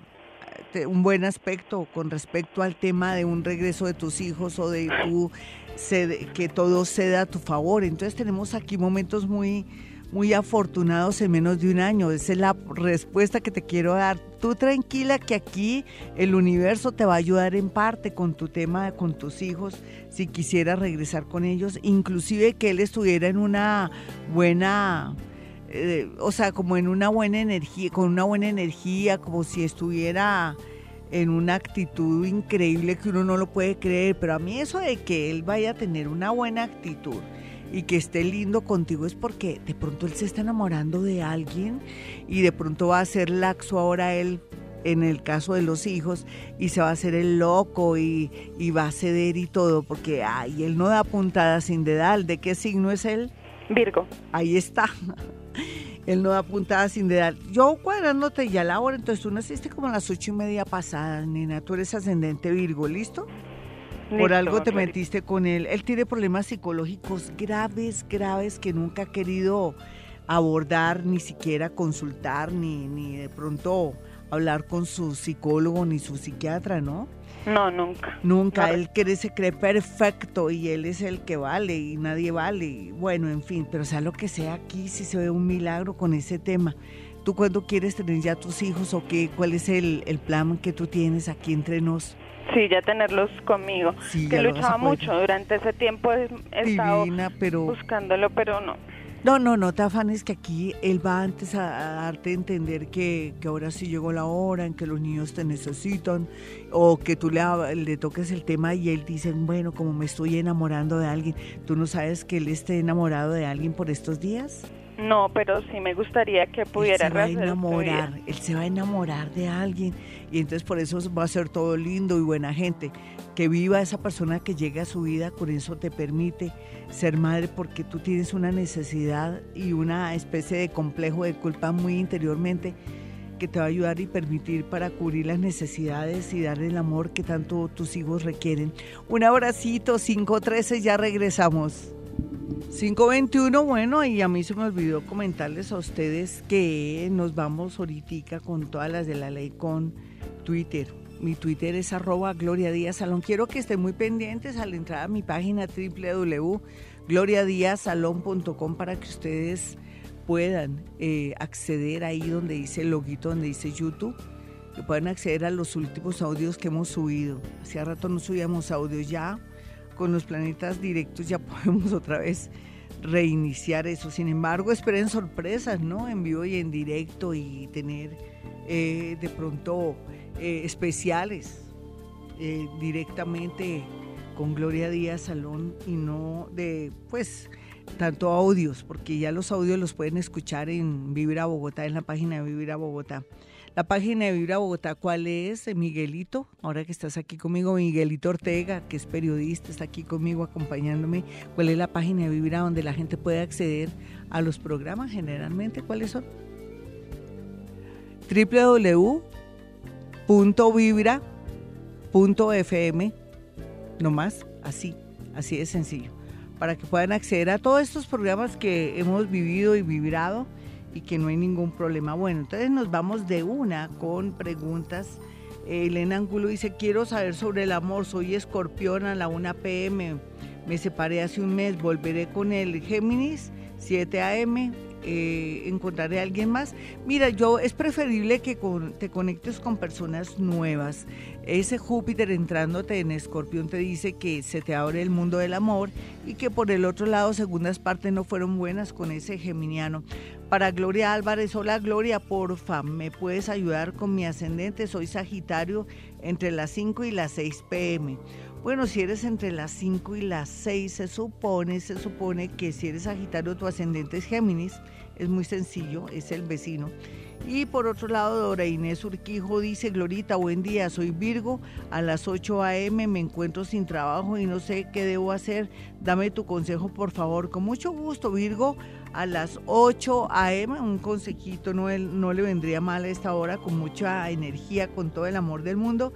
un buen aspecto con respecto al tema de un regreso de tus hijos o de tu que todo ceda a tu favor. Entonces tenemos aquí momentos muy, muy afortunados en menos de un año. Esa es la respuesta que te quiero dar. Tú tranquila que aquí el universo te va a ayudar en parte con tu tema, con tus hijos, si quisieras regresar con ellos, inclusive que él estuviera en una buena, eh, o sea, como en una buena energía, con una buena energía, como si estuviera en una actitud increíble que uno no lo puede creer, pero a mí eso de que él vaya a tener una buena actitud y que esté lindo contigo es porque de pronto él se está enamorando de alguien y de pronto va a ser laxo ahora él en el caso de los hijos y se va a hacer el loco y, y va a ceder y todo porque ay, él no da puntada sin dedal. ¿De qué signo es él? Virgo. Ahí está. Él no da puntada sin dedal. Yo cuadrándote ya la hora, entonces tú naciste como a las ocho y media pasadas, nena. Tú eres ascendente Virgo, ¿listo? Por Listo, algo te metiste con él. Él tiene problemas psicológicos graves, graves que nunca ha querido abordar, ni siquiera consultar, ni, ni de pronto hablar con su psicólogo ni su psiquiatra, ¿no? No, nunca. Nunca, No, él cree, se cree perfecto y él es el que vale y nadie vale. y Bueno, en fin, pero sea lo que sea aquí, si se ve un milagro con ese tema. ¿Tú cuándo quieres tener ya tus hijos o qué? ¿Cuál es el, el plan que tú tienes aquí entre nos? Sí, ya tenerlos conmigo. Sí, que luchaba mucho. Durante ese tiempo he he estado Divina, pero... buscándolo, pero no. No, no, no te afanes que aquí él va antes a, darte a entender que, que ahora sí llegó la hora en que los niños te necesitan o que tú le, le toques el tema y él dice, bueno, como me estoy enamorando de alguien, ¿tú no sabes que él esté enamorado de alguien por estos días? No, pero sí me gustaría que pudiera él se va a enamorar, él se va a enamorar de alguien y entonces por eso va a ser todo lindo y buena gente. Que viva esa persona que llega a su vida, con eso te permite ser madre porque tú tienes una necesidad y una especie de complejo de culpa muy interiormente que te va a ayudar y permitir para cubrir las necesidades y darle el amor que tanto tus hijos requieren. Un abracito, 513, ya regresamos. 521, bueno, y a mí se me olvidó comentarles a ustedes que nos vamos ahorita con todas las de la ley con Twitter. Mi Twitter es arroba Gloria Díaz Salón. Quiero que estén muy pendientes a la entrada a mi página www.gloriadiazsalón.com para que ustedes puedan eh, acceder ahí donde dice el loguito, donde dice YouTube, que puedan acceder a los últimos audios que hemos subido. Hacía rato no subíamos audios ya con los planetas directos ya podemos otra vez reiniciar eso. Sin embargo, esperen sorpresas, ¿no? En vivo y en directo y tener eh, de pronto eh, especiales eh, directamente con Gloria Díaz Salón y no de, pues, tanto audios, porque ya los audios los pueden escuchar en Vivir a Bogotá, en la página de Vivir a Bogotá. La página de Vibra Bogotá, ¿cuál es? Eh, Miguelito, ahora que estás aquí conmigo, Miguelito Ortega, que es periodista, está aquí conmigo acompañándome. ¿Cuál es la página de Vibra donde la gente puede acceder a los programas generalmente? ¿Cuáles son? www.vibra.fm, no más, así, así de sencillo, para que puedan acceder a todos estos programas que hemos vivido y vibrado y que no hay ningún problema. Bueno, entonces nos vamos de una con preguntas. Eh, Elena Angulo dice, quiero saber sobre el amor, soy escorpión a la 1 pm, me separé hace un mes, volveré con el Géminis 7 am, eh, encontraré a alguien más. Mira, yo es preferible que te conectes con personas nuevas. Ese Júpiter entrándote en Escorpión te dice que se te abre el mundo del amor y que por el otro lado segundas partes no fueron buenas con ese geminiano. Para Gloria Álvarez, hola Gloria, porfa, ¿me puedes ayudar con mi ascendente? Soy Sagitario entre las 5 y las 6 pm. Bueno, si eres entre las 5 y las 6, se supone, se supone que si eres Sagitario, tu ascendente es Géminis. Es muy sencillo, es el vecino. Y por otro lado, Dora Inés Urquijo dice, Glorita, buen día, soy Virgo, a las 8 a.m. me encuentro sin trabajo y no sé qué debo hacer. Dame tu consejo, por favor. Con mucho gusto, Virgo, a las 8 a.m. un consejito no, no le vendría mal a esta hora, con mucha energía, con todo el amor del mundo.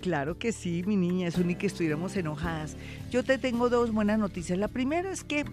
Claro que sí, mi niña, eso ni que estuviéramos enojadas. Yo te tengo dos buenas noticias. La primera es que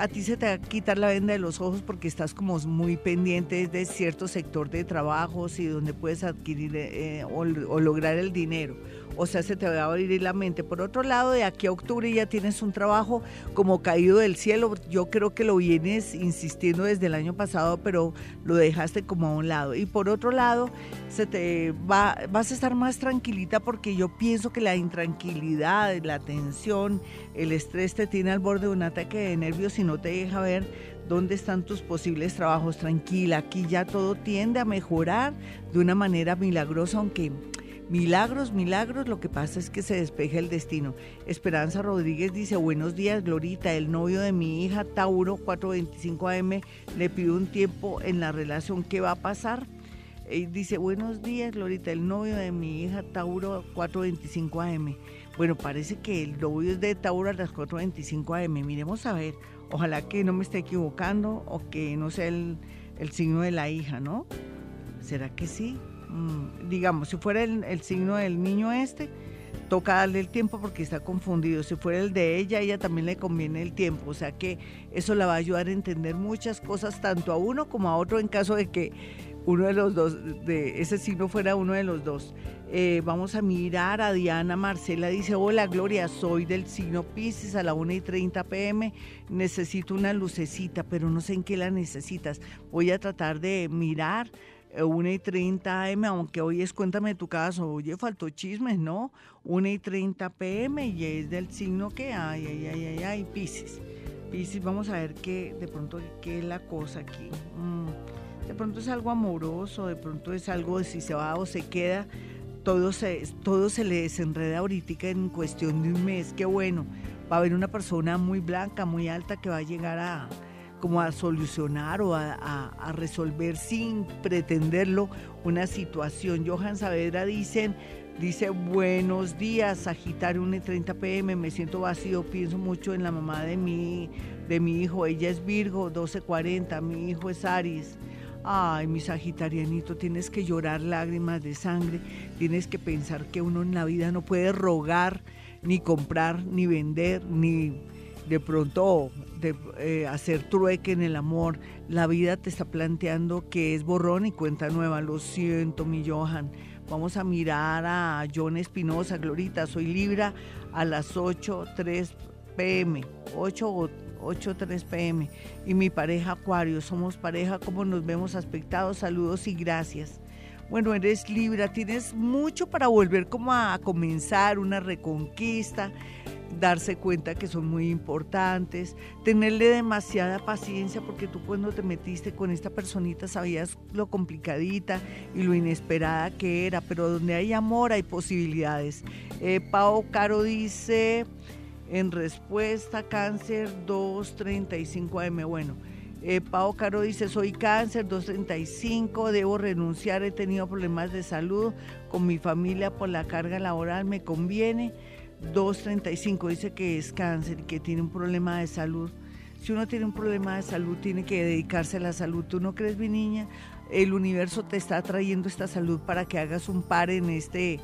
a ti se te va a quitar la venda de los ojos porque estás como muy pendiente de cierto sector de trabajos y donde puedes adquirir eh, o, o lograr el dinero. O sea, se te va a abrir la mente. Por otro lado, de aquí a octubre ya tienes un trabajo como caído del cielo. Yo creo que lo vienes insistiendo desde el año pasado, pero lo dejaste como a un lado. Y por otro lado, se te va, vas a estar más tranquilita porque yo pienso que la intranquilidad, la tensión, el estrés te tiene al borde de un ataque de nervios y no te deja ver dónde están tus posibles trabajos. Tranquila, aquí ya todo tiende a mejorar de una manera milagrosa, aunque milagros, milagros, lo que pasa es que se despeja el destino. Esperanza Rodríguez dice, buenos días, Glorita, el novio de mi hija, Tauro 425 AM, le pido un tiempo en la relación, ¿qué va a pasar? Eh, dice, buenos días, Glorita, el novio de mi hija, Tauro 425 AM. Bueno, parece que el novio es de Tauro a las 4.25 am. Miremos a ver. Ojalá que no me esté equivocando o que no sea el, el signo de la hija, ¿no? ¿Será que sí? Mm, digamos, si fuera el, el signo del niño este, toca darle el tiempo porque está confundido. Si fuera el de ella, ella también le conviene el tiempo. O sea que eso la va a ayudar a entender muchas cosas, tanto a uno como a otro, en caso de que uno de los dos, de ese signo fuera uno de los dos. Eh, vamos a mirar a Diana Marcela, dice, hola Gloria, soy del signo Pisces a la 1 y 30 pm, necesito una lucecita, pero no sé en qué la necesitas. Voy a tratar de mirar 1 y 30 am, aunque hoy es cuéntame tu caso, oye, faltó chismes, ¿no? 1 y 30 pm y es del signo que hay, ay, ay, ay, ay, Pisces. Pisces, vamos a ver qué, de pronto, qué es la cosa aquí. Mm, de pronto es algo amoroso, de pronto es algo de si se va o se queda todo se, todo se le desenreda ahorita en cuestión de un mes. Qué bueno. Va a haber una persona muy blanca, muy alta que va a llegar a como a solucionar o a, resolver sin pretenderlo una situación. Johan Saavedra dicen, dice, buenos días, Sagitario 1.30 pm, me siento vacío, pienso mucho en la mamá de mi, de mi hijo, ella es Virgo 12.40, mi hijo es Aries. Ay, mi sagitarianito, tienes que llorar lágrimas de sangre, tienes que pensar que uno en la vida no puede rogar, ni comprar, ni vender, ni de pronto de, eh, hacer trueque en el amor. La vida te está planteando que es borrón y cuenta nueva. Lo siento, mi Johan. Vamos a mirar a John Espinosa, Glorita, soy Libra a las 8.3 pm, 8 8.3 pm. Y mi pareja Acuario, somos pareja, como nos vemos aspectados, saludos y gracias. Bueno, eres Libra, tienes mucho para volver como a comenzar una reconquista darse cuenta que son muy importantes, tenerle demasiada paciencia porque tú cuando te metiste con esta personita sabías lo complicadita y lo inesperada que era, pero donde hay amor hay posibilidades. Eh, Pau Caro dice en respuesta cáncer 235 AM, bueno. Eh, Pau Caro dice, soy cáncer 235, debo renunciar, he tenido problemas de salud con mi familia por la carga laboral, me conviene. 235 dice que es cáncer y que tiene un problema de salud. Si uno tiene un problema de salud, tiene que dedicarse a la salud. ¿Tú no crees, mi niña? El universo te está trayendo esta salud para que hagas un par en este,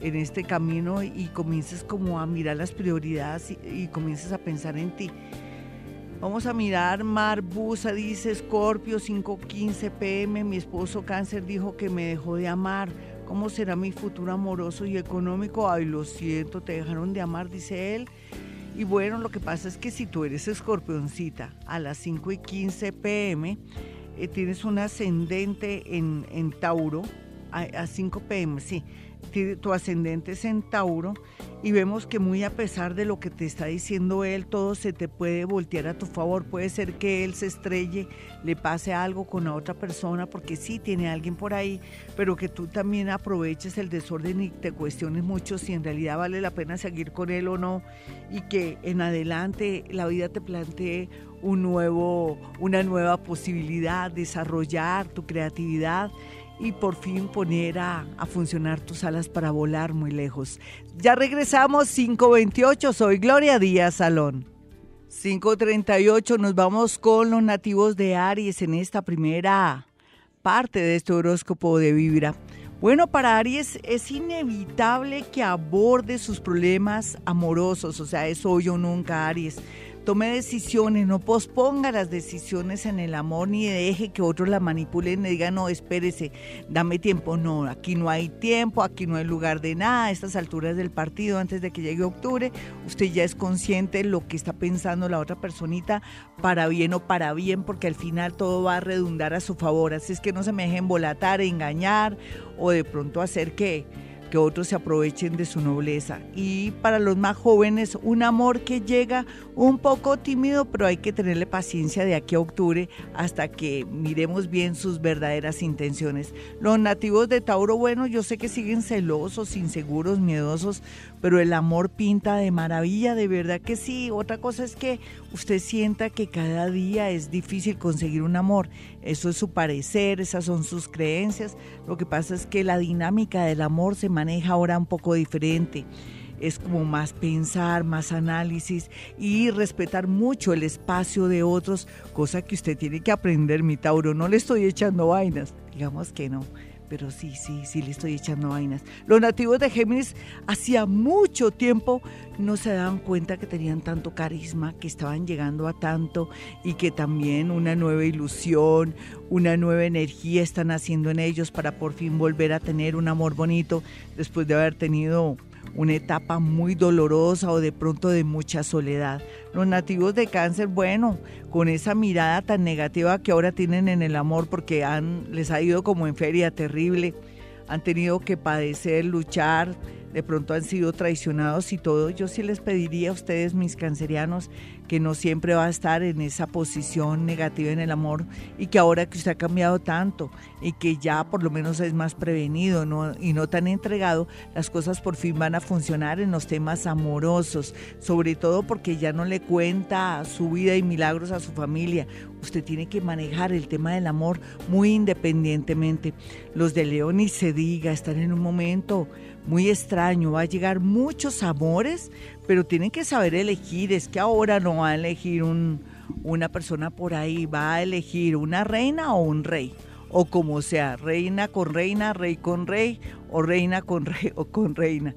en este camino y comiences como a mirar las prioridades y, comiences a pensar en ti. Vamos a mirar, Mar Busa dice, Scorpio 515 pm, mi esposo cáncer dijo que me dejó de amar ¿Cómo será mi futuro amoroso y económico? Ay, lo siento, te dejaron de amar, dice él. Y bueno, lo que pasa es que si tú eres escorpioncita a las 5 y 15 pm, eh, tienes un ascendente en, en Tauro, a, a 5 pm, sí, tu ascendente es en Tauro y vemos que muy a pesar de lo que te está diciendo él, todo se te puede voltear a tu favor. Puede ser que él se estrelle, le pase algo con la otra persona, porque sí tiene alguien por ahí, pero que tú también aproveches el desorden y te cuestiones mucho si en realidad vale la pena seguir con él o no, y que en adelante la vida te plantee un nuevo, una nueva posibilidad, desarrollar tu creatividad y por fin poner a, funcionar tus alas para volar muy lejos. Ya regresamos, 528, soy Gloria Díaz Salón. 538, nos vamos con los nativos de Aries en esta primera parte de este horóscopo de Vibra. Bueno, para Aries es inevitable que aborde sus problemas amorosos, o sea, es hoy o nunca Aries tome decisiones, no posponga las decisiones en el amor ni deje que otros la manipulen y digan, no, espérese, dame tiempo. No, aquí no hay tiempo, aquí no hay lugar de nada. A estas alturas del partido, antes de que llegue octubre, usted ya es consciente de lo que está pensando la otra personita, para bien o para bien, porque al final todo va a redundar a su favor. Así es que no se me dejen volatar, engañar o de pronto hacer que que otros se aprovechen de su nobleza. Y para los más jóvenes, un amor que llega un poco tímido, pero hay que tenerle paciencia de aquí a octubre hasta que miremos bien sus verdaderas intenciones. Los nativos de Tauro, bueno, yo sé que siguen celosos, inseguros, miedosos, pero el amor pinta de maravilla, de verdad que sí. Otra cosa es que usted sienta que cada día es difícil conseguir un amor. Eso es su parecer, esas son sus creencias. Lo que pasa es que la dinámica del amor se maneja ahora un poco diferente. Es como más pensar, más análisis y respetar mucho el espacio de otros, cosa que usted tiene que aprender, mi Tauro. No le estoy echando vainas, digamos que no pero sí, sí, sí le estoy echando vainas. Los nativos de Géminis hacía mucho tiempo no se daban cuenta que tenían tanto carisma, que estaban llegando a tanto y que también una nueva ilusión, una nueva energía están haciendo en ellos para por fin volver a tener un amor bonito después de haber tenido una etapa muy dolorosa o de pronto de mucha soledad. Los nativos de cáncer, bueno, con esa mirada tan negativa que ahora tienen en el amor porque han, les ha ido como en feria terrible, han tenido que padecer, luchar, de pronto han sido traicionados y todo, yo sí les pediría a ustedes, mis cancerianos, que no siempre va a estar en esa posición negativa en el amor y que ahora que usted ha cambiado tanto y que ya por lo menos es más prevenido y no tan entregado, las cosas por fin van a funcionar en los temas amorosos, sobre todo porque ya no le cuenta su vida y milagros a su familia. Usted tiene que manejar el tema del amor muy independientemente. Los de León ni se diga, están en un momento muy extraño, va a llegar muchos amores, pero tienen que saber elegir, es que ahora no va a elegir un, una persona por ahí, va a elegir una reina o un rey, o como sea, reina con reina, rey con rey, o reina con rey o con reina.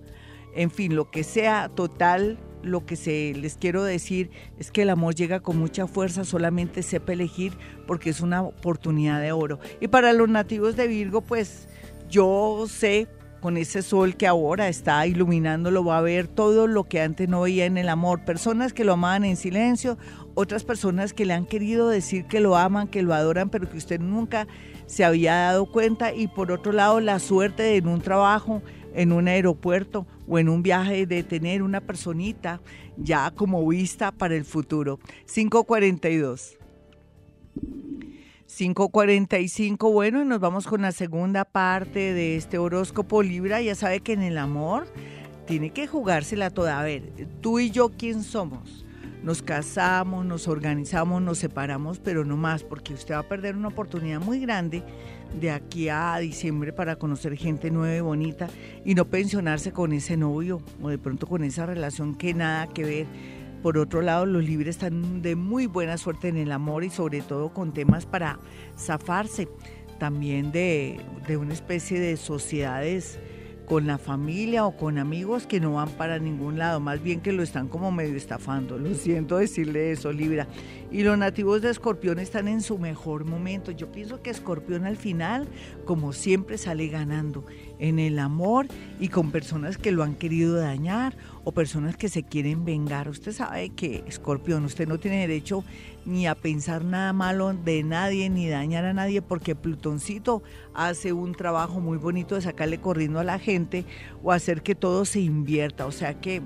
En fin, lo que sea total, lo que se les quiero decir es que el amor llega con mucha fuerza, solamente sepa elegir porque es una oportunidad de oro. Y para los nativos de Virgo, pues yo sé con ese sol que ahora está iluminándolo, va a ver todo lo que antes no veía en el amor. Personas que lo amaban en silencio, otras personas que le han querido decir que lo aman, que lo adoran, pero que usted nunca se había dado cuenta. Y por otro lado, la suerte de en un trabajo, en un aeropuerto o en un viaje de tener una personita ya como vista para el futuro. 542. 5.45, bueno, y nos vamos con la segunda parte de este horóscopo Libra. Ya sabe que en el amor tiene que jugársela toda. A ver, tú y yo, ¿quién somos? Nos casamos, nos organizamos, nos separamos, pero no más, porque usted va a perder una oportunidad muy grande de aquí a diciembre para conocer gente nueva y bonita y no pensionarse con ese novio o de pronto con esa relación que nada que ver por otro lado, los libres están de muy buena suerte en el amor y sobre todo con temas para zafarse también de, de una especie de sociedades con la familia o con amigos que no van para ningún lado, más bien que lo están como medio estafando. Lo siento decirle eso, Libra. Y los nativos de Escorpión están en su mejor momento. Yo pienso que Escorpión al final, como siempre, sale ganando en el amor y con personas que lo han querido dañar o personas que se quieren vengar. Usted sabe que, Escorpión, usted no tiene derecho ni a pensar nada malo de nadie, ni dañar a nadie, porque Plutoncito hace un trabajo muy bonito de sacarle corriendo a la gente o hacer que todo se invierta. O sea que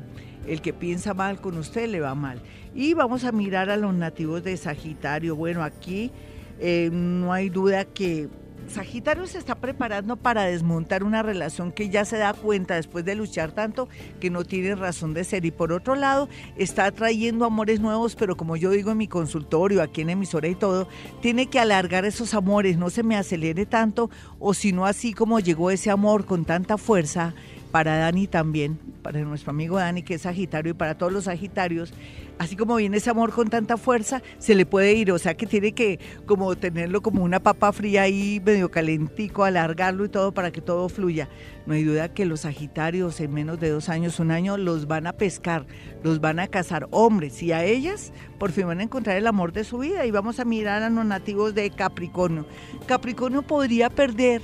el que piensa mal con usted le va mal. Y vamos a mirar a los nativos de Sagitario. Bueno, aquí eh, no hay duda que Sagitario se está preparando para desmontar una relación que ya se da cuenta después de luchar tanto que no tiene razón de ser. Y por otro lado, está trayendo amores nuevos, pero como yo digo en mi consultorio, aquí en emisora y todo, tiene que alargar esos amores, no se me acelere tanto, o si no así como llegó ese amor con tanta fuerza para Dani también, para nuestro amigo Dani que es Sagitario y para todos los Sagitarios, así como viene ese amor con tanta fuerza, se le puede ir, o sea que tiene que como tenerlo como una papa fría ahí medio calentico, alargarlo y todo para que todo fluya. No hay duda que los Sagitarios en menos de dos años, un año, los van a pescar, los van a cazar hombres y a ellas por fin van a encontrar el amor de su vida y vamos a mirar a los nativos de Capricornio. Capricornio podría perder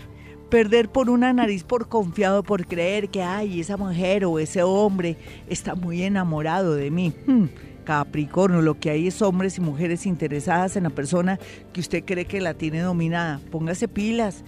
perder por una nariz por confiado, por creer que, ay, esa mujer o ese hombre está muy enamorado de mí. Hmm. Capricornio, lo que hay es hombres y mujeres interesadas en la persona que usted cree que la tiene dominada. Póngase pilas,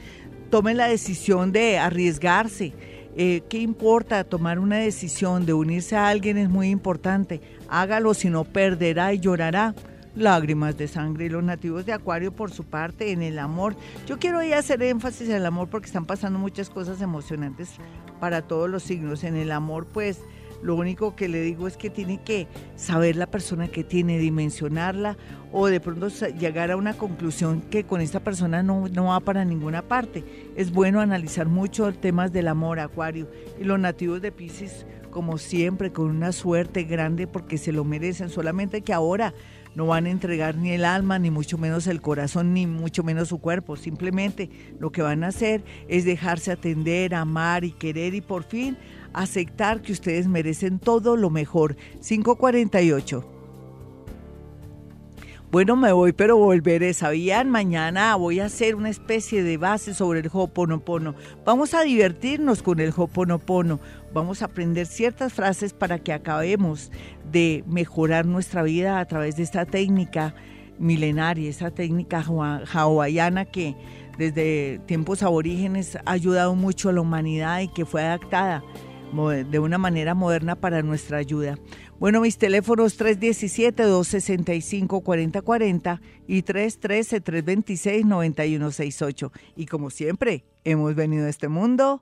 tome la decisión de arriesgarse. Eh, ¿Qué importa tomar una decisión de unirse a alguien? Es muy importante. Hágalo, si no perderá y llorará lágrimas de sangre. Los nativos de Acuario, por su parte, en el amor. Yo quiero ahí hacer énfasis en el amor porque están pasando muchas cosas emocionantes para todos los signos. En el amor, pues lo único que le digo es que tiene que saber la persona que tiene, dimensionarla o de pronto llegar a una conclusión que con esta persona no, no va para ninguna parte. Es bueno analizar mucho temas del amor, Acuario. Y los nativos de Pisces, como siempre, con una suerte grande porque se lo merecen, solamente que ahora no van a entregar ni el alma, ni mucho menos el corazón, ni mucho menos su cuerpo. Simplemente lo que van a hacer es dejarse atender, amar y querer y por fin aceptar que ustedes merecen todo lo mejor. 548. Bueno, me voy, pero volveré. ¿Sabían? Mañana voy a hacer una especie de base sobre el Hoponopono. Vamos a divertirnos con el Hoponopono. Vamos a aprender ciertas frases para que acabemos de mejorar nuestra vida a través de esta técnica milenaria, esta técnica hawaiana que desde tiempos aborígenes ha ayudado mucho a la humanidad y que fue adaptada de una manera moderna para nuestra ayuda. Bueno, mis teléfonos 317-265-4040 y 313-326-9168. Y como siempre, hemos venido a este mundo